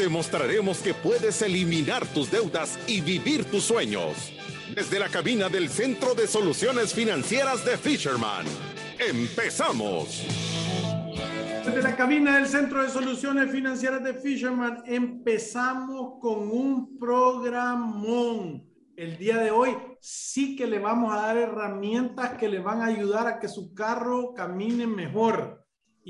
Te mostraremos que puedes eliminar tus deudas y vivir tus sueños. Desde la cabina del Centro de Soluciones Financieras de Fisherman. ¡Empezamos! Desde la cabina del Centro de Soluciones Financieras de Fisherman empezamos con un programón. El día de hoy sí que le vamos a dar herramientas que le van a ayudar a que su carro camine mejor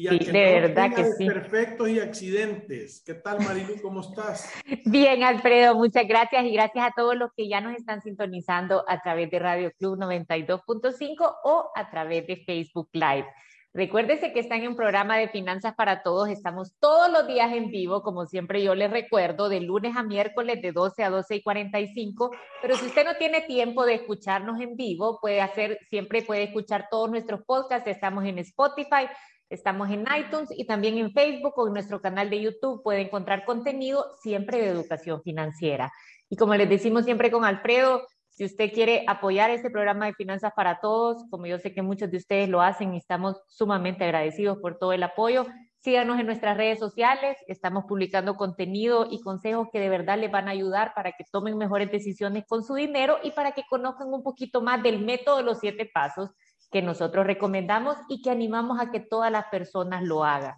y de verdad que sí. perfectos y accidentes. ¿Qué tal, Marilu? ¿Cómo estás? Bien, Alfredo, muchas gracias y gracias a todos los que ya nos están sintonizando a través de Radio Club 92.5 o a través de Facebook Live. Recuérdese que están en un programa de Finanzas para Todos. Estamos todos los días en vivo, como siempre yo les recuerdo, de lunes a miércoles de 12 a 12 y 45. Pero si usted no tiene tiempo de escucharnos en vivo, puede hacer, siempre puede escuchar todos nuestros podcasts. Estamos en Spotify, estamos en iTunes y también en Facebook o en nuestro canal de YouTube. Puede encontrar contenido siempre de educación financiera. Y como les decimos siempre con Alfredo, si usted quiere apoyar este programa de Finanzas para Todos, como yo sé que muchos de ustedes lo hacen y estamos sumamente agradecidos por todo el apoyo, síganos en nuestras redes sociales. Estamos publicando contenido y consejos que de verdad les van a ayudar para que tomen mejores decisiones con su dinero y para que conozcan un poquito más del método de los siete pasos que nosotros recomendamos y que animamos a que todas las personas lo hagan.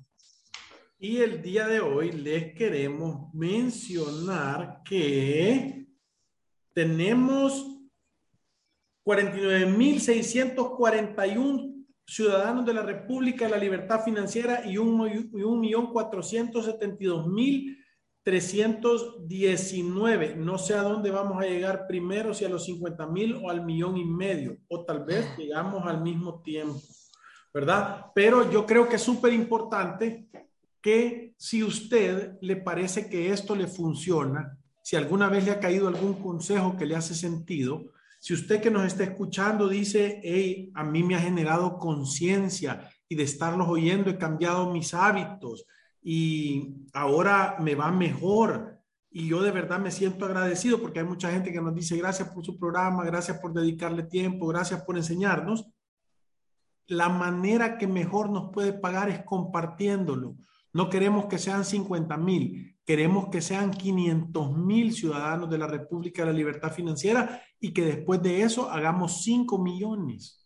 Y el día de hoy les queremos mencionar que tenemos 49.641 ciudadanos de la República de la Libertad Financiera y 1.472.319. No sé a dónde vamos a llegar primero, si a los 50.000 o al millón y medio, o tal vez llegamos al mismo tiempo, ¿verdad? Pero yo creo que es súper importante que si usted le parece que esto le funciona, si alguna vez le ha caído algún consejo que le hace sentido, si usted que nos está escuchando dice, hey, a mí me ha generado conciencia y de estarlos oyendo he cambiado mis hábitos y ahora me va mejor y yo de verdad me siento agradecido porque hay mucha gente que nos dice gracias por su programa, gracias por dedicarle tiempo, gracias por enseñarnos. La manera que mejor nos puede pagar es compartiéndolo. No queremos que sean 50 mil, Queremos que sean 500 mil ciudadanos de la República de la Libertad Financiera y que después de eso hagamos 5 millones.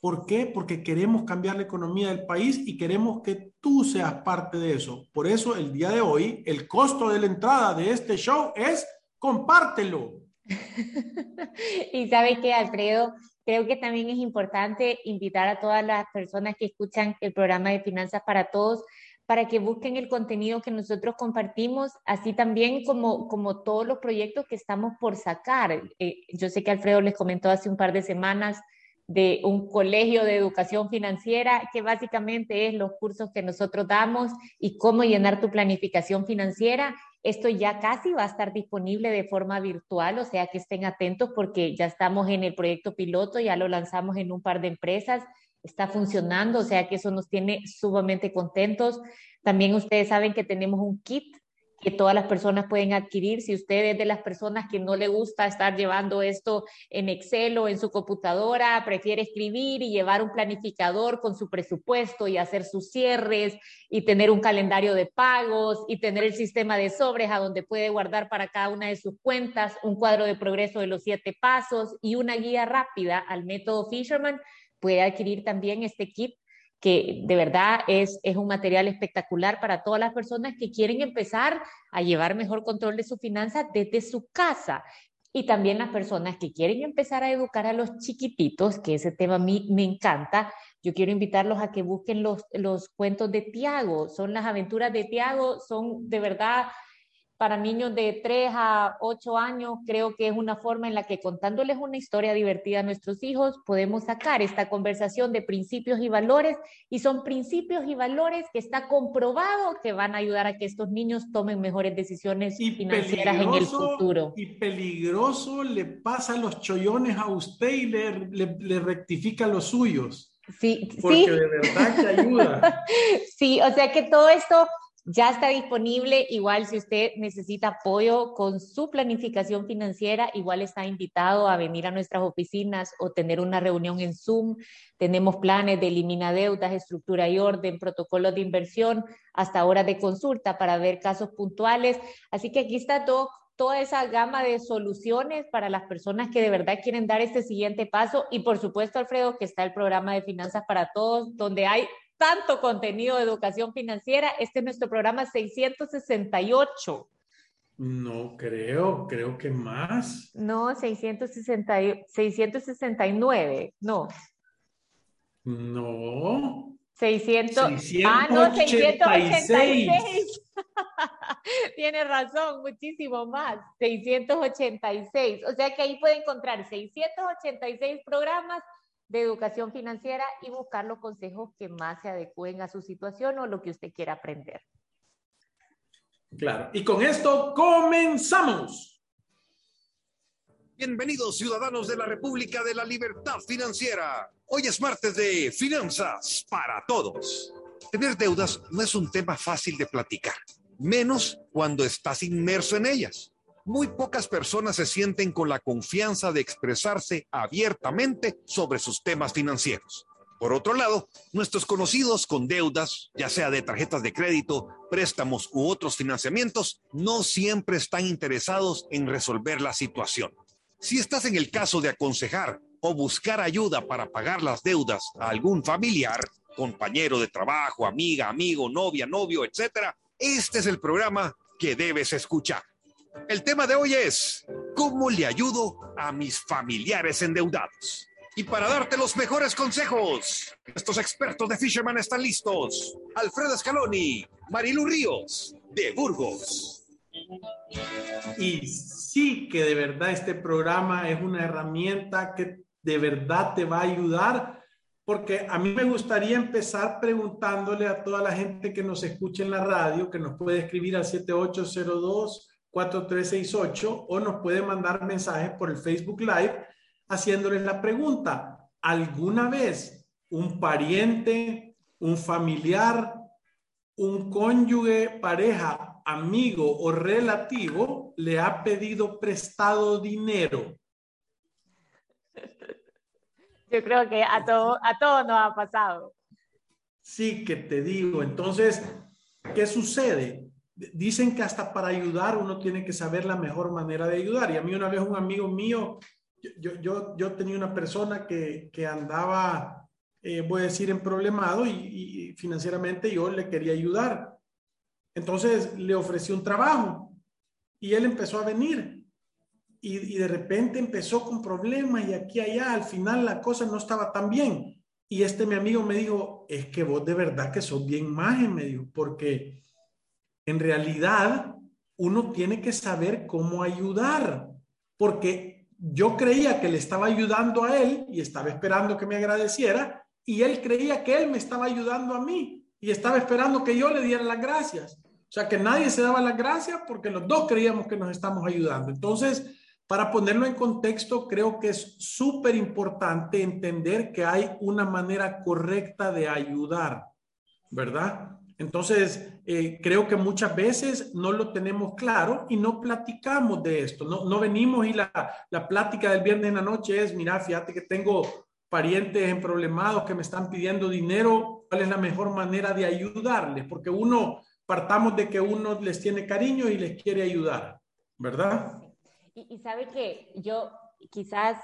¿Por qué? Porque queremos cambiar la economía del país y queremos que tú seas parte de eso. Por eso el día de hoy, el costo de la entrada de este show es compártelo. y sabe que, Alfredo, creo que también es importante invitar a todas las personas que escuchan el programa de Finanzas para Todos para que busquen el contenido que nosotros compartimos, así también como, como todos los proyectos que estamos por sacar. Eh, yo sé que Alfredo les comentó hace un par de semanas de un colegio de educación financiera, que básicamente es los cursos que nosotros damos y cómo llenar tu planificación financiera. Esto ya casi va a estar disponible de forma virtual, o sea que estén atentos porque ya estamos en el proyecto piloto, ya lo lanzamos en un par de empresas está funcionando, o sea que eso nos tiene sumamente contentos. También ustedes saben que tenemos un kit que todas las personas pueden adquirir. Si usted es de las personas que no le gusta estar llevando esto en Excel o en su computadora, prefiere escribir y llevar un planificador con su presupuesto y hacer sus cierres y tener un calendario de pagos y tener el sistema de sobres a donde puede guardar para cada una de sus cuentas un cuadro de progreso de los siete pasos y una guía rápida al método Fisherman, puede adquirir también este kit que de verdad es, es un material espectacular para todas las personas que quieren empezar a llevar mejor control de su finanzas desde su casa. Y también las personas que quieren empezar a educar a los chiquititos, que ese tema a mí me encanta. Yo quiero invitarlos a que busquen los, los cuentos de Tiago. Son las aventuras de Tiago, son de verdad para niños de 3 a 8 años, creo que es una forma en la que contándoles una historia divertida a nuestros hijos, podemos sacar esta conversación de principios y valores, y son principios y valores que está comprobado que van a ayudar a que estos niños tomen mejores decisiones financieras en el futuro. Y peligroso le pasa los chollones a usted y le, le, rectifica los suyos. Sí, Porque de verdad que ayuda. sí, o sea que todo esto ya está disponible, igual si usted necesita apoyo con su planificación financiera, igual está invitado a venir a nuestras oficinas o tener una reunión en Zoom. Tenemos planes de eliminar deudas, estructura y orden, protocolos de inversión, hasta horas de consulta para ver casos puntuales. Así que aquí está toda esa gama de soluciones para las personas que de verdad quieren dar este siguiente paso. Y por supuesto, Alfredo, que está el programa de Finanzas para Todos, donde hay tanto contenido de educación financiera. Este es nuestro programa 668. No creo, creo que más. No, 660, 669, no. No. 600, 686. Ah, no, 686. Tiene razón, muchísimo más. 686. O sea que ahí puede encontrar 686 programas de educación financiera y buscar los consejos que más se adecúen a su situación o lo que usted quiera aprender. Claro, y con esto comenzamos. Bienvenidos ciudadanos de la República de la Libertad Financiera. Hoy es martes de Finanzas para Todos. Tener deudas no es un tema fácil de platicar, menos cuando estás inmerso en ellas muy pocas personas se sienten con la confianza de expresarse abiertamente sobre sus temas financieros. Por otro lado, nuestros conocidos con deudas, ya sea de tarjetas de crédito, préstamos u otros financiamientos, no siempre están interesados en resolver la situación. Si estás en el caso de aconsejar o buscar ayuda para pagar las deudas a algún familiar, compañero de trabajo, amiga, amigo, novia, novio, etc., este es el programa que debes escuchar. El tema de hoy es, ¿cómo le ayudo a mis familiares endeudados? Y para darte los mejores consejos, estos expertos de Fisherman están listos. Alfredo Scaloni, Marilu Ríos, de Burgos. Y sí que de verdad este programa es una herramienta que de verdad te va a ayudar, porque a mí me gustaría empezar preguntándole a toda la gente que nos escuche en la radio, que nos puede escribir al 7802 4368 o nos puede mandar mensajes por el Facebook Live haciéndoles la pregunta, ¿alguna vez un pariente, un familiar, un cónyuge, pareja, amigo o relativo le ha pedido prestado dinero? Yo creo que a todo, a todos nos ha pasado. Sí, que te digo. Entonces, ¿qué sucede? Dicen que hasta para ayudar uno tiene que saber la mejor manera de ayudar. Y a mí una vez un amigo mío, yo, yo, yo tenía una persona que, que andaba, eh, voy a decir, en problemado y, financieramente yo le quería ayudar. Entonces le ofrecí un trabajo y él empezó a venir y, de repente empezó con problemas y aquí allá, al final la cosa no estaba tan bien. Y este mi amigo me dijo, es que vos de verdad que sos bien maje, me dijo, porque en realidad uno tiene que saber cómo ayudar, porque yo creía que le estaba ayudando a él y estaba esperando que me agradeciera, y él creía que él me estaba ayudando a mí y estaba esperando que yo le diera las gracias. O sea, que nadie se daba las gracias porque los dos creíamos que nos estamos ayudando. Entonces, para ponerlo en contexto, creo que es súper importante entender que hay una manera correcta de ayudar, ¿verdad? Entonces, eh, creo que muchas veces no lo tenemos claro y no platicamos de esto. No, no venimos y la, la, plática del viernes en la noche es, mira, fíjate que tengo parientes en problemados que me están pidiendo dinero, ¿cuál es la mejor manera de ayudarles? Porque uno, partamos de que uno les tiene cariño y les quiere ayudar, ¿verdad? Y, y sabe que yo quizás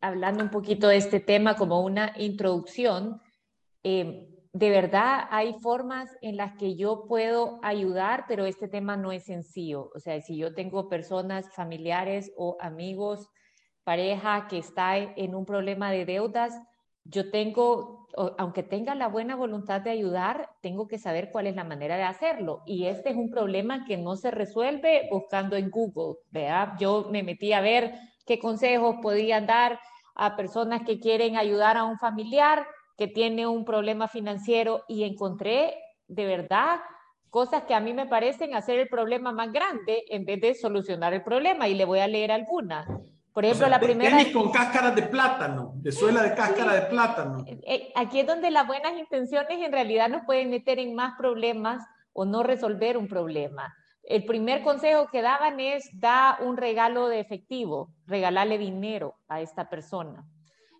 hablando un poquito de este tema como una introducción, eh, de verdad hay formas en las que yo puedo ayudar, pero este tema no es sencillo. O sea, si yo tengo personas familiares o amigos, pareja que está en un problema de deudas, yo tengo, aunque tenga la buena voluntad de ayudar, tengo que saber cuál es la manera de hacerlo. Y este es un problema que no se resuelve buscando en Google. ¿vea? Yo me metí a ver qué consejos podían dar a personas que quieren ayudar a un familiar que tiene un problema financiero y encontré de verdad cosas que a mí me parecen hacer el problema más grande en vez de solucionar el problema y le voy a leer algunas. Por ejemplo, la primera... Tenis con cáscara de plátano, de suela de cáscara de plátano. Eh, eh, aquí es donde las buenas intenciones en realidad nos pueden meter en más problemas o no resolver un problema. El primer consejo que daban es da un regalo de efectivo, regalarle dinero a esta persona.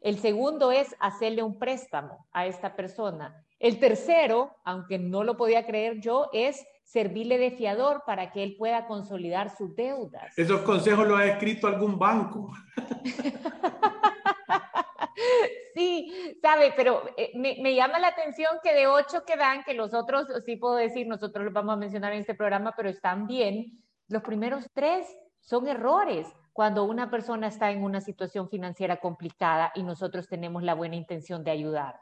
El segundo es hacerle un préstamo a esta persona. El tercero, aunque no lo podía creer yo, es servirle de fiador para que él pueda consolidar sus deudas. Esos consejos los ha escrito algún banco. sí, sabe, pero eh, me, llama la atención que de ocho que dan, que los otros, sí puedo decir, nosotros los vamos a mencionar en este programa, pero están bien, los primeros tres son errores cuando una persona está en una situación financiera complicada y nosotros tenemos la buena intención de ayudar.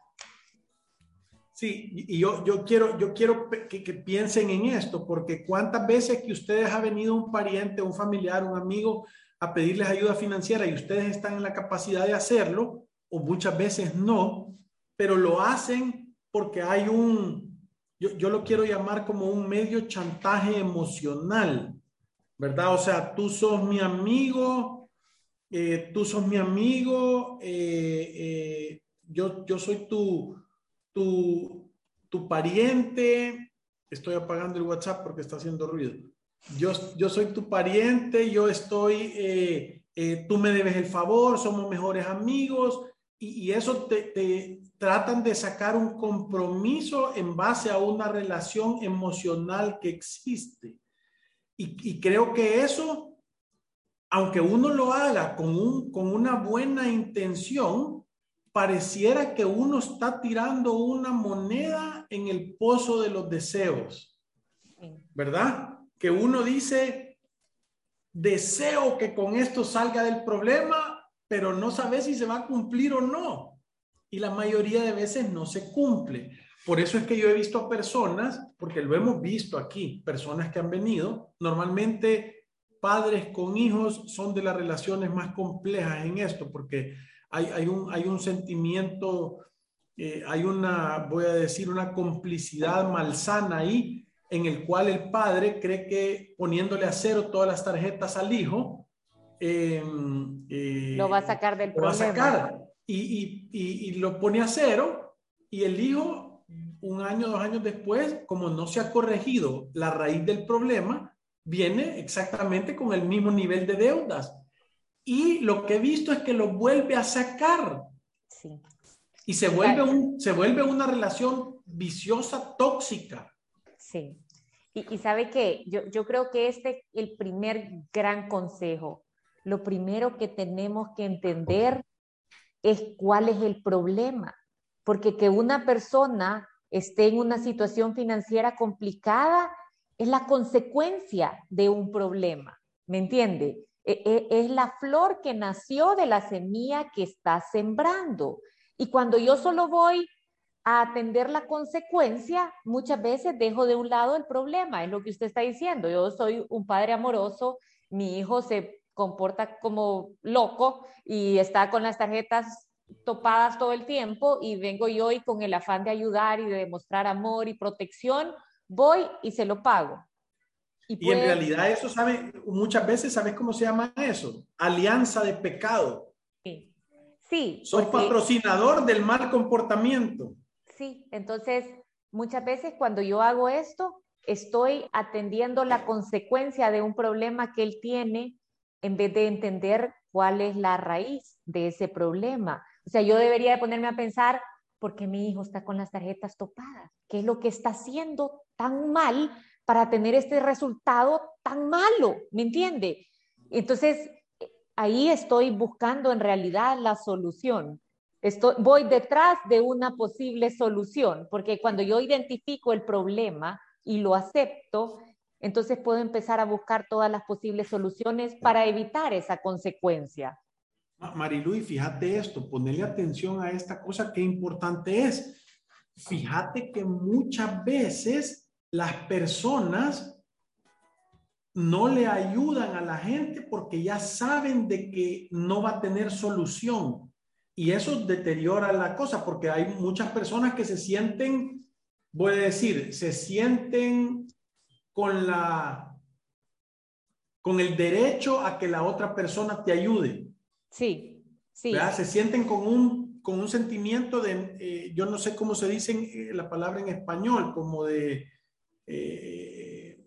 Sí, y yo, yo quiero, yo quiero que, que, piensen en esto, porque cuántas veces que ustedes ha venido un pariente, un familiar, un amigo a pedirles ayuda financiera y ustedes están en la capacidad de hacerlo, o muchas veces no, pero lo hacen porque hay un, yo, yo lo quiero llamar como un medio chantaje emocional, ¿verdad? O sea, tú sos mi amigo, eh, tú sos mi amigo, eh, eh, yo, yo soy tu, tu, tu pariente, estoy apagando el WhatsApp porque está haciendo ruido. Yo, yo soy tu pariente, yo estoy, tú me debes el favor, somos mejores amigos, y, eso te, tratan de sacar un compromiso en base a una relación emocional que existe. Y, creo que eso, aunque uno lo haga con, un, con una buena intención, pareciera que uno está tirando una moneda en el pozo de los deseos, ¿verdad? Que uno dice, deseo que con esto salga del problema, pero no sabe si se va a cumplir o no. Y la mayoría de veces no se cumple. Por eso es que yo he visto personas, porque lo hemos visto aquí, personas que han venido, normalmente padres con hijos son de las relaciones más complejas en esto, porque hay, hay, un, hay un sentimiento, eh, hay una, voy a decir, una complicidad malsana ahí, en el cual el padre cree que poniéndole a cero todas las tarjetas al hijo, Em, eh, lo va a sacar del problema. Va a sacar y, y, y, lo pone a cero y el hijo, un año, dos años después, como no se ha corregido la raíz del problema, viene exactamente con el mismo nivel de deudas. Y lo que he visto es que lo vuelve a sacar. Sí. Y se vuelve, un, se vuelve una relación viciosa, tóxica. Sí. Y, y sabe que yo, yo creo que este es el primer gran consejo lo primero que tenemos que entender es cuál es el problema, porque que una persona esté en una situación financiera complicada es la consecuencia de un problema, ¿me entiende? E, e, es la flor que nació de la semilla que está sembrando. Y cuando yo solo voy a atender la consecuencia, muchas veces dejo de un lado el problema, es lo que usted está diciendo. Yo soy un padre amoroso, mi hijo se comporta como loco y está con las tarjetas topadas todo el tiempo y vengo yo y con el afán de ayudar y de demostrar amor y protección, voy y se lo pago. Y, en realidad eso, ¿sabe? Muchas veces, ¿sabes cómo se llama eso? Alianza de pecado. Sí. Sí. Sos patrocinador del mal comportamiento. Sí, entonces muchas veces cuando yo hago esto, estoy atendiendo la consecuencia de un problema que él tiene en vez de entender cuál es la raíz de ese problema. O sea, yo debería de ponerme a pensar, ¿por qué mi hijo está con las tarjetas topadas? ¿Qué es lo que está haciendo tan mal para tener este resultado tan malo? ¿Me entiende? Entonces, ahí estoy buscando en realidad la solución. Estoy, voy detrás de una posible solución, porque cuando yo identifico el problema y lo acepto, entonces puedo empezar a buscar todas las posibles soluciones para evitar esa consecuencia. Marilu, y fíjate esto, ponerle atención a esta cosa, qué importante es. Fíjate que muchas veces las personas no le ayudan a la gente porque ya saben de que no va a tener solución. Y eso deteriora la cosa porque hay muchas personas que se sienten, voy a decir, se sienten con la con el derecho a que la otra persona te ayude. Sí, sí. Se sienten con un, con un sentimiento de, eh, yo no sé cómo se dice eh, la palabra en español, como de, eh,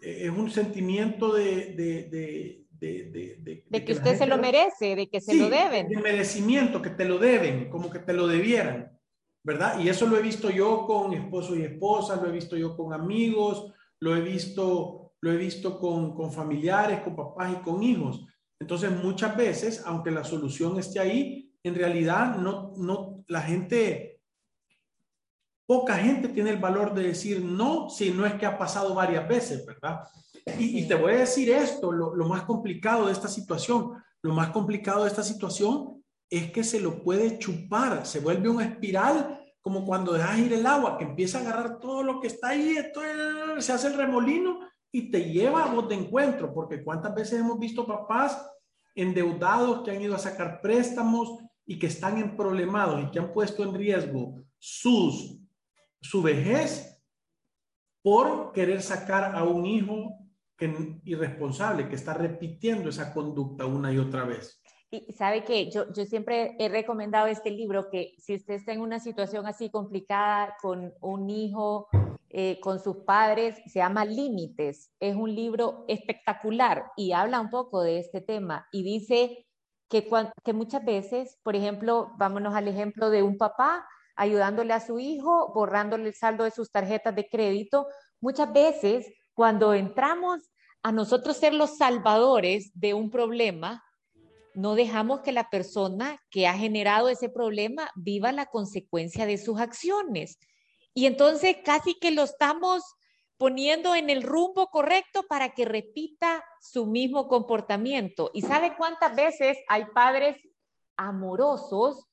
es un sentimiento de... de, de de, que, usted se lo merece, de que se lo deben. De merecimiento, que te lo deben, como que te lo debieran, ¿verdad? Y eso lo he visto yo con esposo y esposa, lo he visto yo con amigos, lo he visto, lo he visto con, con familiares, con papás y con hijos. Entonces, muchas veces, aunque la solución esté ahí, en realidad no, no, la gente, poca gente tiene el valor de decir no si no es que ha pasado varias veces, ¿verdad? Y, te voy a decir esto, lo, lo, más complicado de esta situación, lo más complicado de esta situación es que se lo puede chupar, se vuelve una espiral como cuando dejas ir el agua, que empieza a agarrar todo lo que está ahí, esto, se hace el remolino y te lleva a vos de encuentro, porque cuántas veces hemos visto papás endeudados que han ido a sacar préstamos y que están en problemados y que han puesto en riesgo sus, su vejez por querer sacar a un hijo irresponsable que está repitiendo esa conducta una y otra vez. Y sabe que yo, yo siempre he recomendado este libro que si usted está en una situación así complicada con un hijo, eh, con sus padres, se llama Límites. Es un libro espectacular y habla un poco de este tema y dice que, que muchas veces, por ejemplo, vámonos al ejemplo de un papá ayudándole a su hijo, borrándole el saldo de sus tarjetas de crédito. Muchas veces, cuando entramos a nosotros ser los salvadores de un problema, no dejamos que la persona que ha generado ese problema viva la consecuencia de sus acciones. Y entonces casi que lo estamos poniendo en el rumbo correcto para que repita su mismo comportamiento. ¿Y sabe cuántas veces hay padres amorosos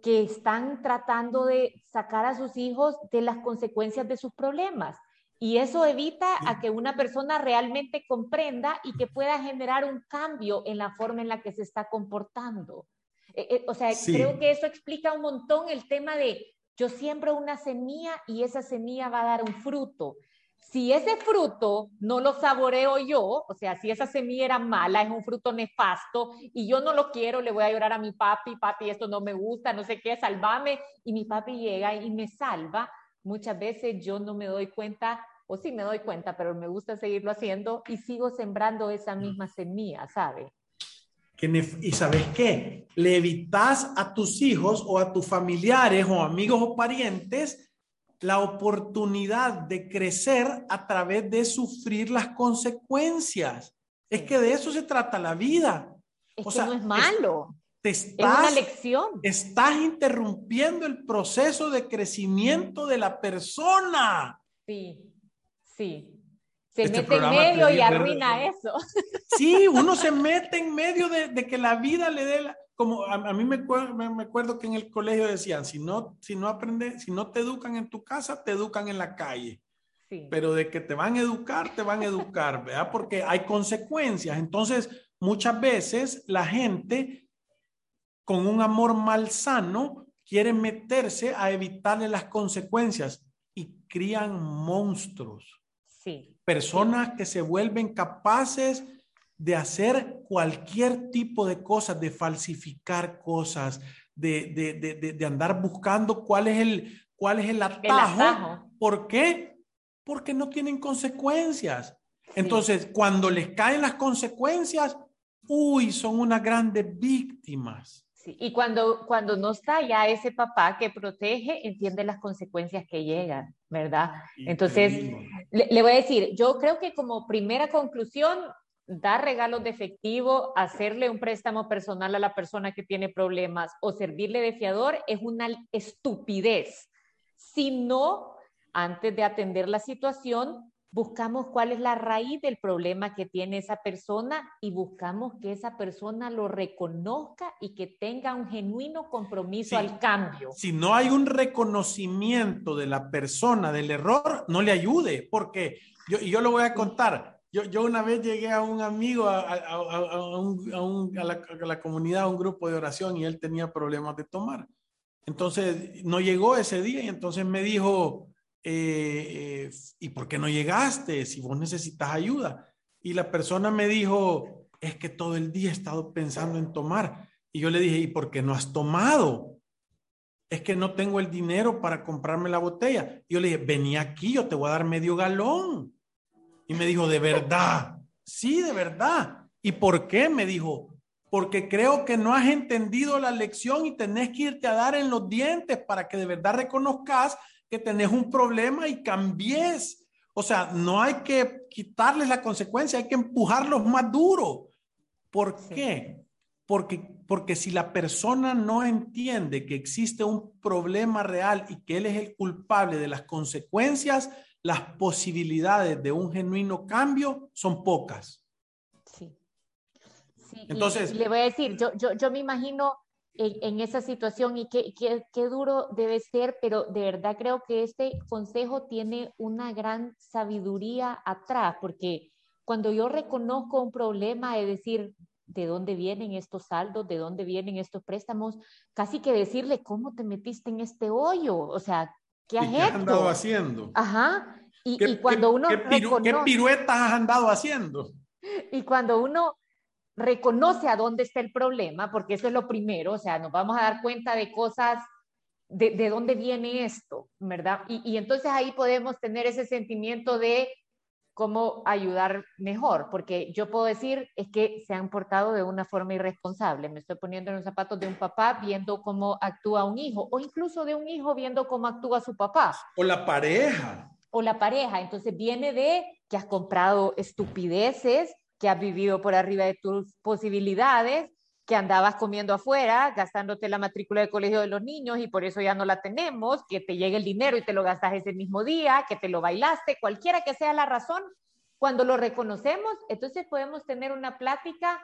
que están tratando de sacar a sus hijos de las consecuencias de sus problemas? Y eso evita a que una persona realmente comprenda y que pueda generar un cambio en la forma en la que se está comportando. Eh, eh, o sea, creo que eso explica un montón el tema de yo siembro una semilla y esa semilla va a dar un fruto. Si ese fruto no lo saboreo yo, o sea, si esa semilla era mala, es un fruto nefasto y yo no lo quiero, le voy a llorar a mi papi, papi, esto no me gusta, no sé qué, salvame, y mi papi llega y me salva, muchas veces yo no me doy cuenta, o sí me doy cuenta, pero me gusta seguirlo haciendo y sigo sembrando esa misma semilla, ¿sabe? y sabes qué, le evitas a tus hijos o a tus familiares o amigos o parientes la oportunidad de crecer a través de sufrir las consecuencias. Es que de eso se trata la vida. o sea, no es malo es una lección. Estás interrumpiendo el proceso de crecimiento de la persona. Sí, sí. Se este mete en medio y arruina eso. Sí, uno se mete en medio de, que la vida le dé como a, mí me, me, acuerdo que en el colegio decían, si no, si no aprendes, si no te educan en tu casa, te educan en la calle. Sí. Pero de que te van a educar, te van a educar, ¿verdad? Porque hay consecuencias. Entonces, muchas veces la gente con un amor malsano, quieren meterse a evitarle las consecuencias y crían monstruos. Sí. Personas que se vuelven capaces de hacer cualquier tipo de cosas, de falsificar cosas, de, andar buscando cuál es el, cuál es el atajo. ¿Por qué? Porque no tienen consecuencias. Entonces, cuando les caen las consecuencias, uy, son unas grandes víctimas. Y cuando, cuando no está ya ese papá que protege, entiende las consecuencias que llegan, ¿verdad? Entonces, le, voy a decir, yo creo que como primera conclusión, dar regalos de efectivo, hacerle un préstamo personal a la persona que tiene problemas o servirle de fiador es una estupidez. Si no, antes de atender la situación, buscamos cuál es la raíz del problema que tiene esa persona y buscamos que esa persona lo reconozca y que tenga un genuino compromiso al cambio. Si no hay un reconocimiento de la persona del error, no le ayude, porque yo, yo lo voy a contar. Yo, yo una vez llegué a un amigo, a, a, a, un, a, la, a la comunidad, a un grupo de oración, y él tenía problemas de tomar. Entonces, no llegó ese día y entonces me dijo, eh, ¿y por qué no llegaste si vos necesitas ayuda? Y la persona me dijo, es que todo el día he estado pensando en tomar. Y yo le dije, ¿y por qué no has tomado? Es que no tengo el dinero para comprarme la botella. Y yo le dije, vení aquí, yo te voy a dar medio galón. Y me dijo, ¿de verdad? Sí, de verdad. ¿Y por qué? Me dijo, porque creo que no has entendido la lección y tenés que irte a dar en los dientes para que de verdad reconozcas que tenés un problema y cambies. O sea, no hay que quitarles la consecuencia, hay que empujarlos más duro. ¿Por qué? Porque, porque si la persona no entiende que existe un problema real y que él es el culpable de las consecuencias, las posibilidades de un genuino cambio son pocas. Sí. sí Entonces, le voy a decir, yo, yo, yo me imagino en, esa situación y qué, qué, qué, duro debe ser, pero de verdad creo que este consejo tiene una gran sabiduría atrás, porque cuando yo reconozco un problema, es decir, de dónde vienen estos saldos, de dónde vienen estos préstamos, casi que decirle, ¿cómo te metiste en este hoyo? O sea, ¿qué has, ¿Qué has andado haciendo? Ajá. Y, y cuando uno... ¿qué, ¿Qué piruetas has andado haciendo? Y cuando uno reconoce a dónde está el problema, porque eso es lo primero, o sea, nos vamos a dar cuenta de cosas, de, de dónde viene esto, ¿verdad? Y, y, entonces ahí podemos tener ese sentimiento de cómo ayudar mejor, porque yo puedo decir es que se han portado de una forma irresponsable, me estoy poniendo en los zapatos de un papá viendo cómo actúa un hijo, o incluso de un hijo viendo cómo actúa su papá. O la pareja. O la pareja, entonces viene de que has comprado estupideces, que has vivido por arriba de tus posibilidades, que andabas comiendo afuera, gastándote la matrícula de colegio de los niños y por eso ya no la tenemos, que te llegue el dinero y te lo gastas ese mismo día, que te lo bailaste, cualquiera que sea la razón, cuando lo reconocemos, entonces podemos tener una plática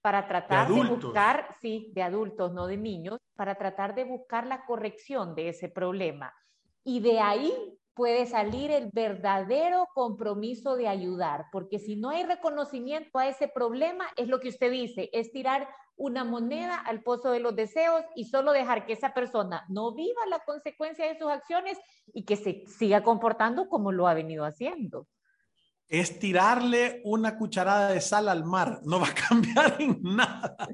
para tratar de, de buscar, sí, de adultos, no de niños, para tratar de buscar la corrección de ese problema. Y de ahí puede salir el verdadero compromiso de ayudar, porque si no hay reconocimiento a ese problema, es lo que usted dice, es tirar una moneda al pozo de los deseos y solo dejar que esa persona no viva la consecuencia de sus acciones y que se siga comportando como lo ha venido haciendo. Es tirarle una cucharada de sal al mar, no va a cambiar en nada.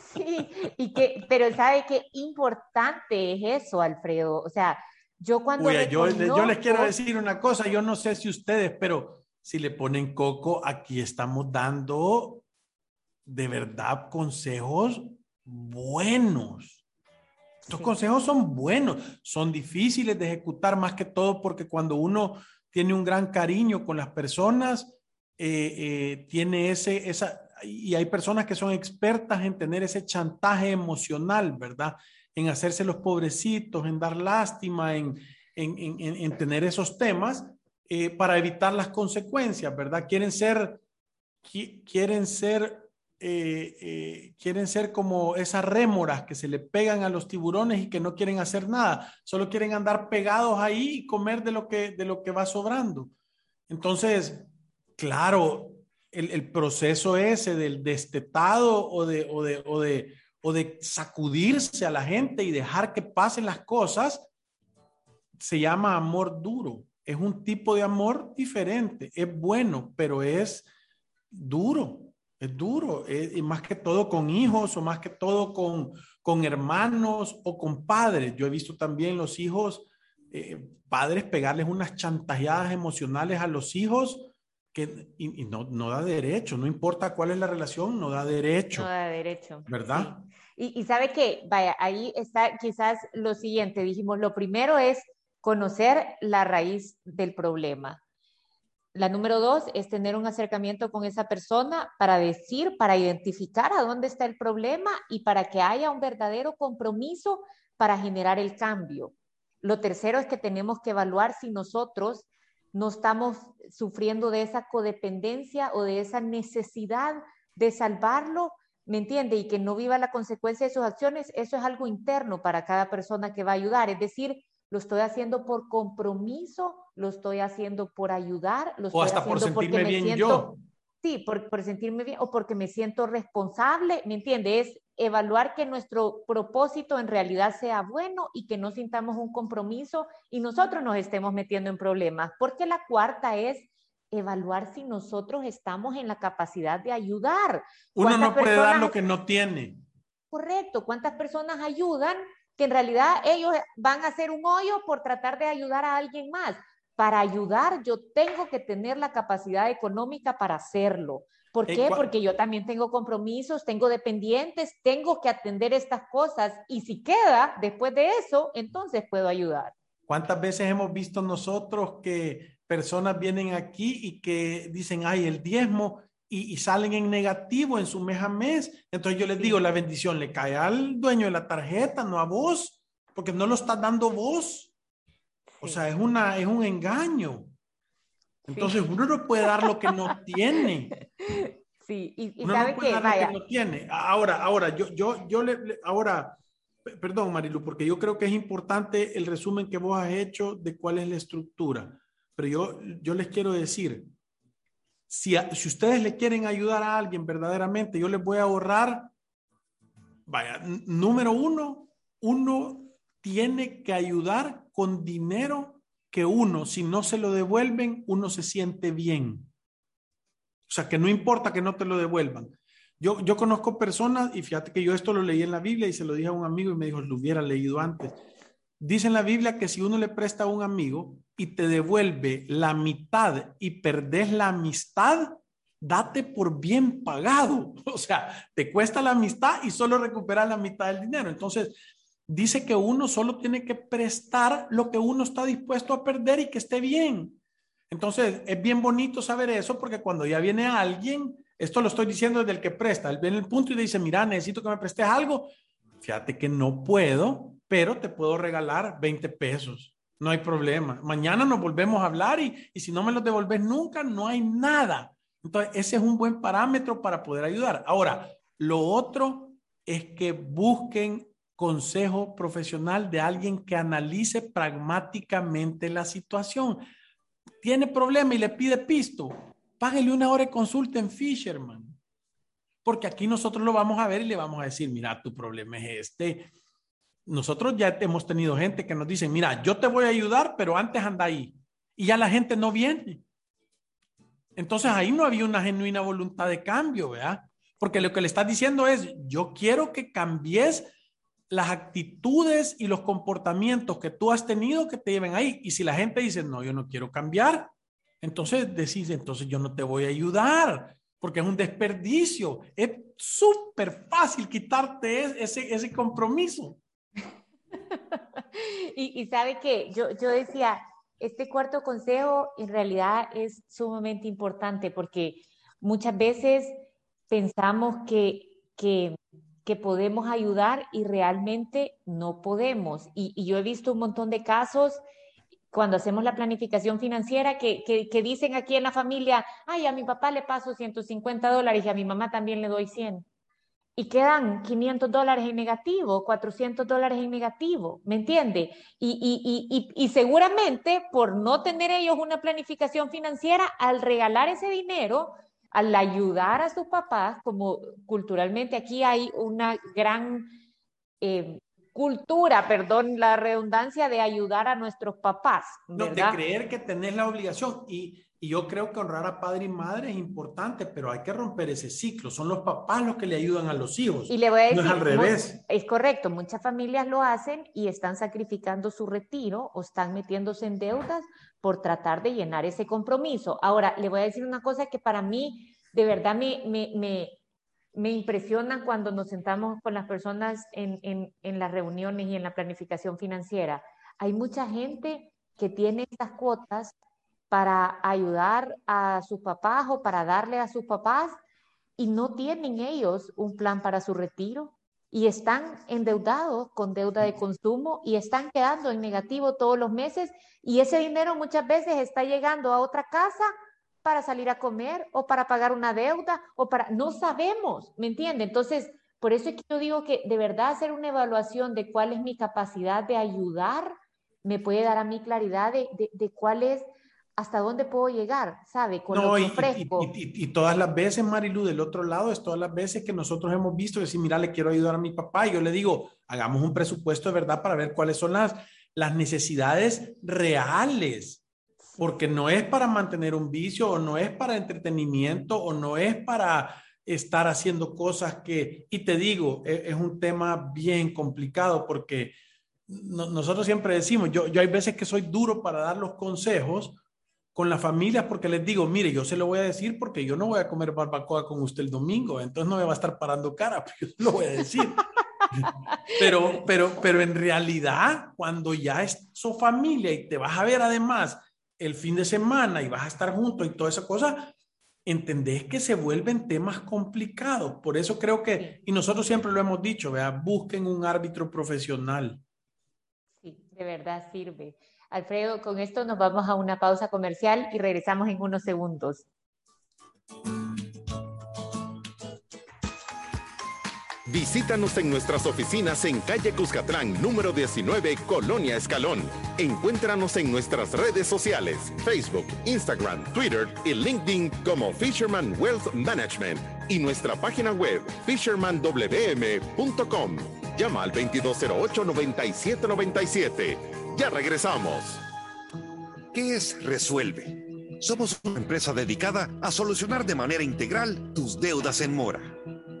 Sí, y que, pero sabe qué importante es eso, Alfredo. O sea, yo cuando... yo, yo les quiero decir una cosa, yo no sé si ustedes, pero si le ponen coco, aquí estamos dando de verdad consejos buenos. Estos consejos son buenos, son difíciles de ejecutar más que todo porque cuando uno tiene un gran cariño con las personas, eh, eh, tiene ese, esa, y hay personas que son expertas en tener ese chantaje emocional, ¿verdad? En hacerse los pobrecitos, en dar lástima, en, en, en, en tener esos temas eh, para evitar las consecuencias, ¿verdad? Quieren ser, quieren ser, eh, eh, quieren ser como esas rémoras que se le pegan a los tiburones y que no quieren hacer nada, solo quieren andar pegados ahí y comer de lo que, de lo que va sobrando. Entonces, claro, el, el proceso ese del destetado o de, o de, o de o de sacudirse a la gente y dejar que pasen las cosas, se llama amor duro. Es un tipo de amor diferente. Es bueno, pero es duro. Es duro. y más que todo con hijos o más que todo con, con hermanos o con padres. Yo he visto también los hijos, eh, padres pegarles unas chantajeadas emocionales a los hijos que y, no, no, da derecho, no importa cuál es la relación, no da derecho. No da derecho. ¿Verdad? Y, y, sabe que, vaya, ahí está quizás lo siguiente, dijimos, lo primero es conocer la raíz del problema. La número dos es tener un acercamiento con esa persona para decir, para identificar a dónde está el problema y para que haya un verdadero compromiso para generar el cambio. Lo tercero es que tenemos que evaluar si nosotros no estamos sufriendo de esa codependencia o de esa necesidad de salvarlo, ¿me entiende? Y que no viva la consecuencia de sus acciones, eso es algo interno para cada persona que va a ayudar. Es decir, lo estoy haciendo por compromiso, lo estoy haciendo por ayudar, lo estoy o hasta haciendo por sentirme bien yo. Sí, por, por sentirme bien o porque me siento responsable, ¿me entiende? Es evaluar que nuestro propósito en realidad sea bueno y que no sintamos un compromiso y nosotros nos estemos metiendo en problemas. Porque la cuarta es evaluar si nosotros estamos en la capacidad de ayudar. Uno no puede dar lo que no tiene. Correcto. ¿Cuántas personas ayudan que en realidad ellos van a hacer un hoyo por tratar de ayudar a alguien más? Para ayudar yo tengo que tener la capacidad económica para hacerlo. ¿Por qué? Porque yo también tengo compromisos, tengo dependientes, tengo que atender estas cosas y si queda después de eso, entonces puedo ayudar. ¿Cuántas veces hemos visto nosotros que personas vienen aquí y que dicen, ay, el diezmo y, salen en negativo en su mes a mes? Entonces yo les digo, la bendición le cae al dueño de la tarjeta, no a vos, porque no lo estás dando vos. O sea, es, una, es un engaño. Entonces uno no puede dar lo que no tiene. Sí, y, sabe que, vaya. no tiene. Ahora, ahora, yo, yo, yo le, ahora, perdón Marilu, porque yo creo que es importante el resumen que vos has hecho de cuál es la estructura. Pero yo, yo les quiero decir, si, si ustedes le quieren ayudar a alguien verdaderamente, yo les voy a ahorrar, vaya, número uno, uno tiene que ayudar con dinero que uno, si no se lo devuelven, uno se siente bien. O sea, que no importa que no te lo devuelvan. Yo, yo conozco personas, y fíjate que yo esto lo leí en la Biblia y se lo dije a un amigo y me dijo, lo hubiera leído antes. Dice en la Biblia que si uno le presta a un amigo y te devuelve la mitad y perdés la amistad, date por bien pagado. O sea, te cuesta la amistad y solo recuperas la mitad del dinero. Entonces, dice que uno solo tiene que prestar lo que uno está dispuesto a perder y que esté bien. Entonces, es bien bonito saber eso porque cuando ya viene alguien, esto lo estoy diciendo desde el que presta, él viene el punto y dice, mira, necesito que me prestes algo. Fíjate que no puedo, pero te puedo regalar 20 pesos. No hay problema. Mañana nos volvemos a hablar y, y si no me los devolves nunca, no hay nada. Entonces, ese es un buen parámetro para poder ayudar. Ahora, lo otro es que busquen consejo profesional de alguien que analice pragmáticamente la situación. Tiene problema y le pide pisto, páguele una hora de consulta en Fisherman. Porque aquí nosotros lo vamos a ver y le vamos a decir, mira, tu problema es este. Nosotros ya hemos tenido gente que nos dice, mira, yo te voy a ayudar, pero antes anda ahí. Y ya la gente no viene. Entonces ahí no había una genuina voluntad de cambio, ¿verdad? Porque lo que le estás diciendo es, yo quiero que cambies las actitudes y los comportamientos que tú has tenido que te lleven ahí. Y si la gente dice, no, yo no quiero cambiar, entonces decís, entonces yo no te voy a ayudar, porque es un desperdicio. Es súper fácil quitarte ese, ese compromiso. y, y, sabe que yo, yo decía, este cuarto consejo en realidad es sumamente importante porque muchas veces pensamos que, que que podemos ayudar y realmente no podemos. Y, yo he visto un montón de casos cuando hacemos la planificación financiera que, dicen aquí en la familia, ay, a mi papá le paso 150 dólares y a mi mamá también le doy 100. Y quedan 500 dólares en negativo, 400 dólares en negativo, ¿me entiende? Y, y, y, seguramente por no tener ellos una planificación financiera, al regalar ese dinero, al ayudar a sus papás, como culturalmente aquí hay una gran eh, cultura, perdón la redundancia, de ayudar a nuestros papás. ¿verdad? de creer que tenés la obligación. Y, y, yo creo que honrar a padre y madre es importante, pero hay que romper ese ciclo. Son los papás los que le ayudan a los hijos. Y le voy a decir, no es al revés. es correcto, muchas familias lo hacen y están sacrificando su retiro o están metiéndose en deudas por tratar de llenar ese compromiso. Ahora, le voy a decir una cosa que para mí de verdad me, me, me, me impresiona cuando nos sentamos con las personas en, en, las reuniones y en la planificación financiera. Hay mucha gente que tiene estas cuotas para ayudar a sus papás o para darle a sus papás y no tienen ellos un plan para su retiro. y están endeudados con deuda de consumo y están quedando en negativo todos los meses y ese dinero muchas veces está llegando a otra casa para salir a comer o para pagar una deuda o para, no sabemos, ¿me entiende? Entonces, por eso es que yo digo que de verdad hacer una evaluación de cuál es mi capacidad de ayudar me puede dar a mí claridad de, de, cuál es, hasta dónde puedo llegar, ¿sabe? Con lo que ofrezco. Y, todas las veces, Marilu, del otro lado, es todas las veces que nosotros hemos visto decir, mira, le quiero ayudar a mi papá, y yo le digo, hagamos un presupuesto de verdad para ver cuáles son las, las necesidades reales, porque no es para mantener un vicio o no es para entretenimiento o no es para estar haciendo cosas que, y te digo, es, es un tema bien complicado porque nosotros siempre decimos, yo, yo hay veces que soy duro para dar los consejos con las familias porque les digo, mire, yo se lo voy a decir porque yo no voy a comer barbacoa con usted el domingo, entonces no me va a estar parando cara, pero yo lo voy a decir. pero, pero, pero en realidad, cuando ya es su familia y te vas a ver además el fin de semana y vas a estar juntos y toda esa cosa, entendés que se vuelven temas complicados. Por eso creo que, y nosotros siempre lo hemos dicho, vea, busquen un árbitro profesional de verdad sirve. Alfredo, con esto nos vamos a una pausa comercial y regresamos en unos segundos. Visítanos en nuestras oficinas en calle Cuscatlán, número 19, Colonia Escalón. Encuéntranos en nuestras redes sociales, Facebook, Instagram, Twitter y LinkedIn como Fisherman Wealth Management y nuestra página web fishermanwm.com. Llama al 2208-9797. Ya regresamos. ¿Qué es Resuelve? Somos una empresa dedicada a solucionar de manera integral tus deudas en mora.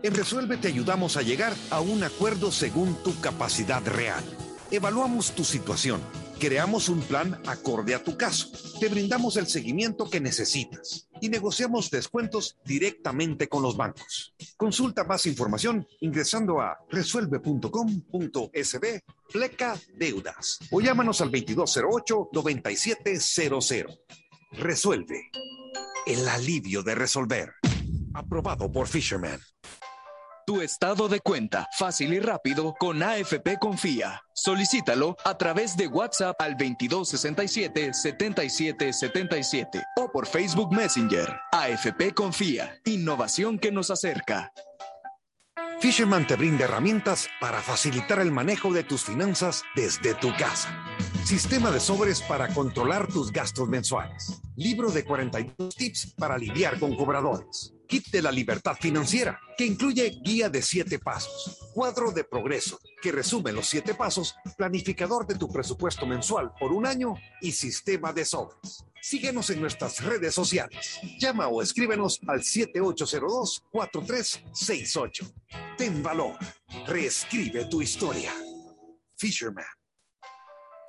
En Resuelve te ayudamos a llegar a un acuerdo según tu capacidad real. Evaluamos tu situación Creamos un plan acorde a tu caso. Te brindamos el seguimiento que necesitas y negociamos descuentos directamente con los bancos. Consulta más información ingresando a resuelve.com.sb pleca deudas o llámanos al 2208-9700. Resuelve. El alivio de resolver. Aprobado por Fisherman. Tu estado de cuenta, fácil y rápido, con AFP Confía. Solicítalo a través de WhatsApp al 2267-7777 o por Facebook Messenger. AFP Confía, innovación que nos acerca. Fisherman te brinda herramientas para facilitar el manejo de tus finanzas desde tu casa. Sistema de sobres para controlar tus gastos mensuales. Libro de 42 tips para lidiar con cobradores Kit de la Libertad Financiera, que incluye guía de siete pasos, cuadro de progreso, que resume los siete pasos, planificador de tu presupuesto mensual por un año y sistema de sobres. Síguenos en nuestras redes sociales. Llama o escríbenos al 7802-4368. Ten valor. Reescribe tu historia. Fisherman.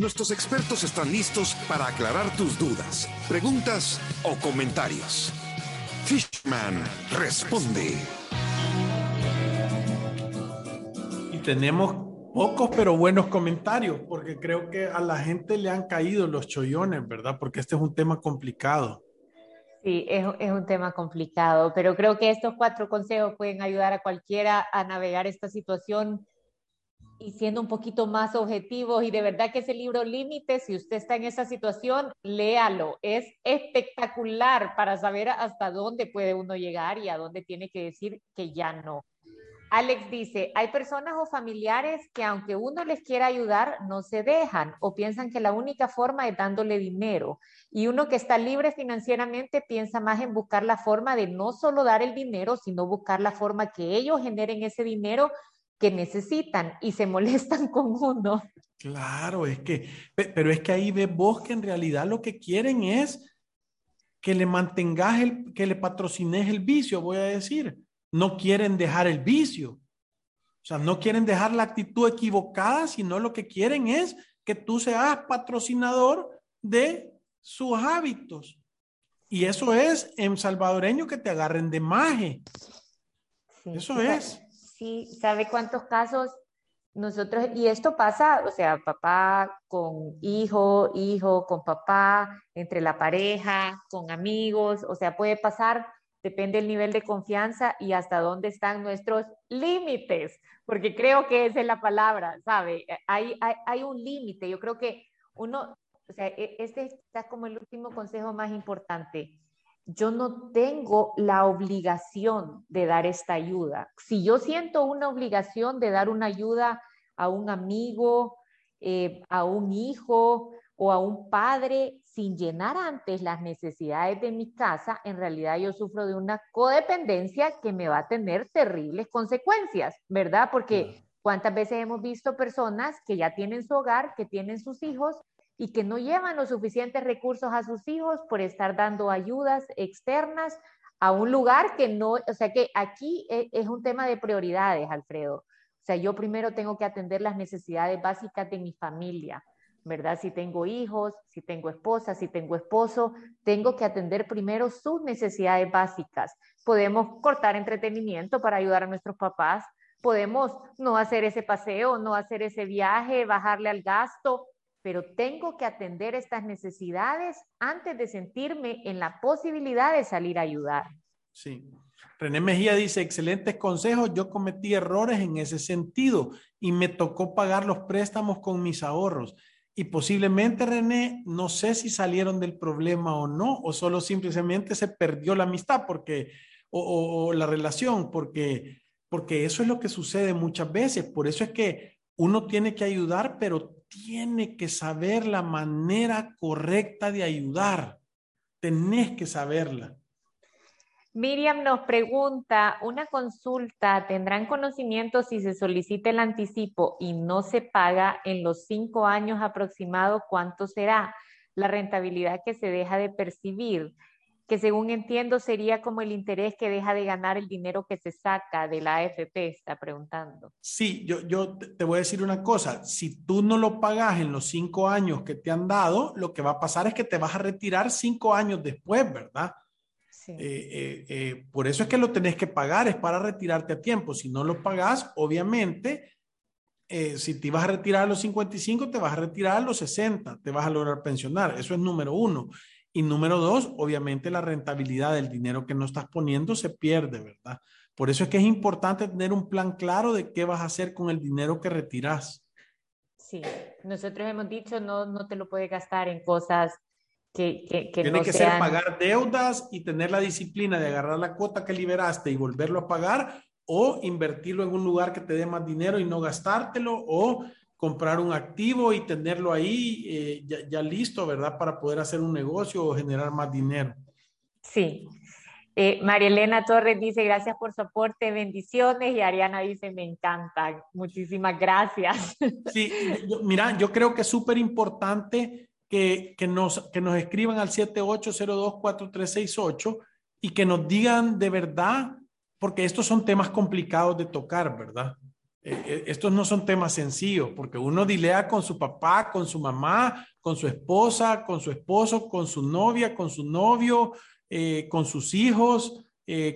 Nuestros expertos están listos para aclarar tus dudas, preguntas o comentarios. Fishman responde. Y tenemos pocos pero buenos comentarios, porque creo que a la gente le han caído los chollones, ¿verdad? Porque este es un tema complicado. Sí, es, es, un tema complicado, pero creo que estos cuatro consejos pueden ayudar a cualquiera a navegar esta situación y siendo un poquito más objetivos y de verdad que ese libro límite, si usted está en esa situación, léalo. Es espectacular para saber hasta dónde puede uno llegar y a dónde tiene que decir que ya no. Alex dice, hay personas o familiares que aunque uno les quiera ayudar, no se dejan o piensan que la única forma es dándole dinero. Y uno que está libre financieramente piensa más en buscar la forma de no solo dar el dinero, sino buscar la forma que ellos generen ese dinero que necesitan y se molestan con uno. Claro, es que, pero es que ahí ves vos que en realidad lo que quieren es que le mantengas el, que le patrocines el vicio, voy a decir. No quieren dejar el vicio. O sea, no quieren dejar la actitud equivocada, sino lo que quieren es que tú seas patrocinador de sus hábitos. Y eso es en salvadoreño que te agarren de maje. eso es. Sí, ¿sabe cuántos casos nosotros, y esto pasa, o sea, papá con hijo, hijo con papá, entre la pareja, con amigos, o sea, puede pasar, depende del nivel de confianza y hasta dónde están nuestros límites, porque creo que esa es la palabra, ¿sabe? Hay, hay, un límite, yo creo que uno, o sea, e, este está como el último consejo más importante yo no tengo la obligación de dar esta ayuda. Si yo siento una obligación de dar una ayuda a un amigo, eh, a un hijo o a un padre sin llenar antes las necesidades de mi casa, en realidad yo sufro de una codependencia que me va a tener terribles consecuencias, ¿verdad? Porque cuántas veces hemos visto personas que ya tienen su hogar, que tienen sus hijos y que no llevan los suficientes recursos a sus hijos por estar dando ayudas externas a un lugar que no, o sea que aquí e, es, un tema de prioridades, Alfredo. O sea, yo primero tengo que atender las necesidades básicas de mi familia, ¿verdad? Si tengo hijos, si tengo esposa, si tengo esposo, tengo que atender primero sus necesidades básicas. Podemos cortar entretenimiento para ayudar a nuestros papás, podemos no hacer ese paseo, no hacer ese viaje, bajarle al gasto, pero tengo que atender estas necesidades antes de sentirme en la posibilidad de salir a ayudar. Sí. René Mejía dice, excelentes consejos, yo cometí errores en ese sentido y me tocó pagar los préstamos con mis ahorros. Y posiblemente, René, no sé si salieron del problema o no, o solo simplemente se perdió la amistad porque, o, la relación, porque, porque eso es lo que sucede muchas veces. Por eso es que uno tiene que ayudar, pero tiene que saber la manera correcta de ayudar. Tenés que saberla. Miriam nos pregunta, una consulta, ¿tendrán conocimiento si se solicita el anticipo y no se paga en los cinco años aproximados? ¿Cuánto será la rentabilidad que se deja de percibir? Que según entiendo sería como el interés que deja de ganar el dinero que se saca de la AFP, está preguntando. Sí, yo, yo te voy a decir una cosa, si tú no lo pagas en los cinco años que te han dado, lo que va a pasar es que te vas a retirar cinco años después, ¿verdad? Sí. Eh, eh, eh, por eso es que lo tenés que pagar, es para retirarte a tiempo. Si no lo pagas, obviamente, si te vas a retirar a los 55, te vas a retirar a los 60, te vas a lograr pensionar. Eso es número uno. Y número dos, obviamente la rentabilidad del dinero que no estás poniendo se pierde, ¿verdad? Por eso es que es importante tener un plan claro de qué vas a hacer con el dinero que retiras. Sí, nosotros hemos dicho no, no te lo puedes gastar en cosas que, que, que Tiene que ser pagar deudas y tener la disciplina de agarrar la cuota que liberaste y volverlo a pagar o invertirlo en un lugar que te dé más dinero y no gastártelo o comprar un activo y tenerlo ahí eh, ya, listo, ¿verdad? Para poder hacer un negocio o generar más dinero. Sí. Eh, María Elena Torres dice, gracias por su aporte, bendiciones. Y Ariana dice, me encanta. Muchísimas gracias. Sí, mira, yo creo que es súper importante que, que, nos, que nos escriban al 78024368 y que nos digan de verdad, porque estos son temas complicados de tocar, ¿verdad? Eh, eh, estos no son temas sencillos, porque uno dilea con su papá, con su mamá, con su esposa, con su esposo, con su novia, con su novio, eh, con sus hijos,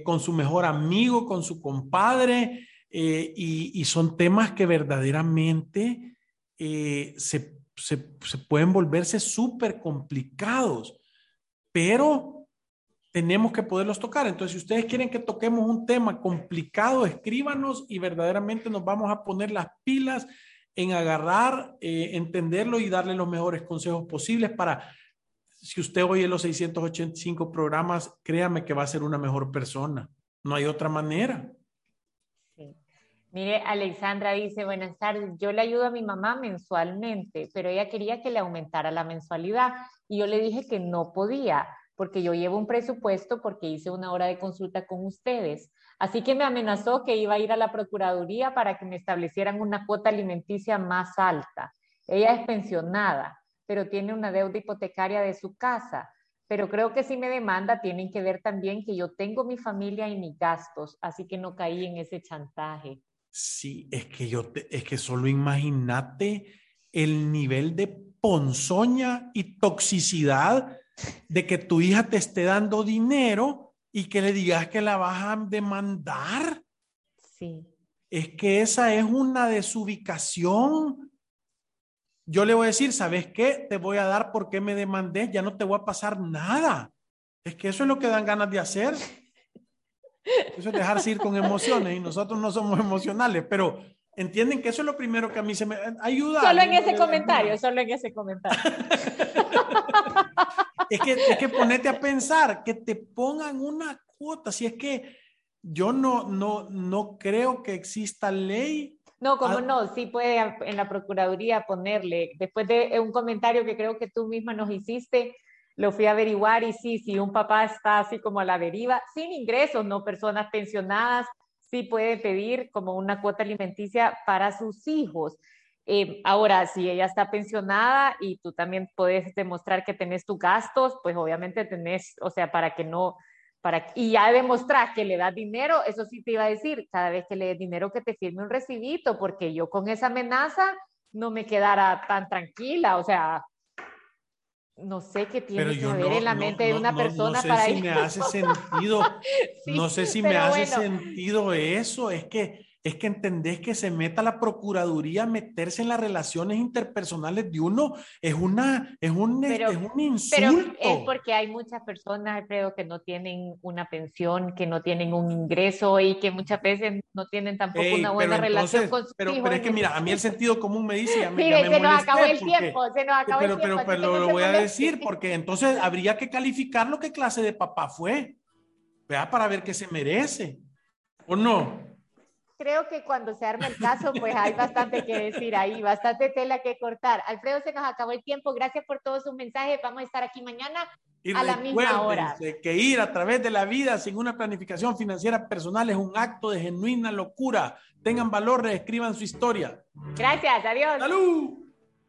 con su mejor amigo, con su compadre, y, son temas que verdaderamente se, se pueden volverse súper complicados, pero tenemos que poderlos tocar. Entonces, si ustedes quieren que toquemos un tema complicado, escríbanos y verdaderamente nos vamos a poner las pilas en agarrar, eh, entenderlo y darle los mejores consejos posibles para, si usted oye los 685 programas, créame que va a ser una mejor persona. No hay otra manera. Mire, Alexandra dice, buenas tardes, yo le ayudo a mi mamá mensualmente, pero ella quería que le aumentara la mensualidad y yo le dije que no podía porque yo llevo un presupuesto porque hice una hora de consulta con ustedes. Así que me amenazó que iba a ir a la Procuraduría para que me establecieran una cuota alimenticia más alta. Ella es pensionada, pero tiene una deuda hipotecaria de su casa. Pero creo que si me demanda, tienen que ver también que yo tengo mi familia y mis gastos, así que no caí en ese chantaje. Sí, es que yo, es que solo imagínate el nivel de ponzoña y toxicidad de que tu hija te esté dando dinero y que le digas que la vas a demandar. Sí. Es que esa es una desubicación. Yo le voy a decir, ¿sabes qué? Te voy a dar porque me demandé, ya no te voy a pasar nada. Es que eso es lo que dan ganas de hacer. Eso es dejarse ir con emociones y nosotros no somos emocionales, pero entienden que eso es lo primero que a mí se me ayuda. Solo en ese comentario, solo en ese comentario. es, que, es que ponete a pensar, que te pongan una cuota, si es que yo no, no, no creo que exista ley. No, como no, sí puede en la Procuraduría ponerle, después de un comentario que creo que tú misma nos hiciste, lo fui a averiguar y sí, si un papá está así como a la deriva, sin ingresos, no personas pensionadas, sí puede pedir como una cuota alimenticia para sus hijos. Eh, ahora, si ella está pensionada y tú también puedes demostrar que tenés tus gastos, pues obviamente tenés, o sea, para que no, para, y ya demostrar que le das dinero, eso sí te iba a decir, cada vez que le des dinero que te firme un recibito, porque yo con esa amenaza no me quedara tan tranquila, o sea, no sé qué tiene que ver en la mente de una persona no sé para si me hace sentido, no sé si me hace sentido eso, es que es que entendés que se meta la procuraduría a meterse en las relaciones interpersonales de uno es una es un, es un insulto. Pero es porque hay muchas personas, creo, que no tienen una pensión, que no tienen un ingreso y que muchas veces no tienen tampoco una buena relación con sus pero, hijos. Pero es que mira, a mí el sentido común me dice, ya me, ya me se nos acabó el tiempo, se nos acabó pero, el tiempo. Pero, pero, no lo voy a decir porque entonces habría que calificar lo que clase de papá fue, ¿verdad? Para ver qué se merece. ¿O no? Creo que cuando se arma el caso, pues hay bastante que decir ahí, bastante tela que cortar. Alfredo, se nos acabó el tiempo. Gracias por todos sus mensajes. Vamos a estar aquí mañana y a la misma hora. que ir a través de la vida sin una planificación financiera personal es un acto de genuina locura. Tengan valor, reescriban su historia. Gracias, adiós. ¡Salud!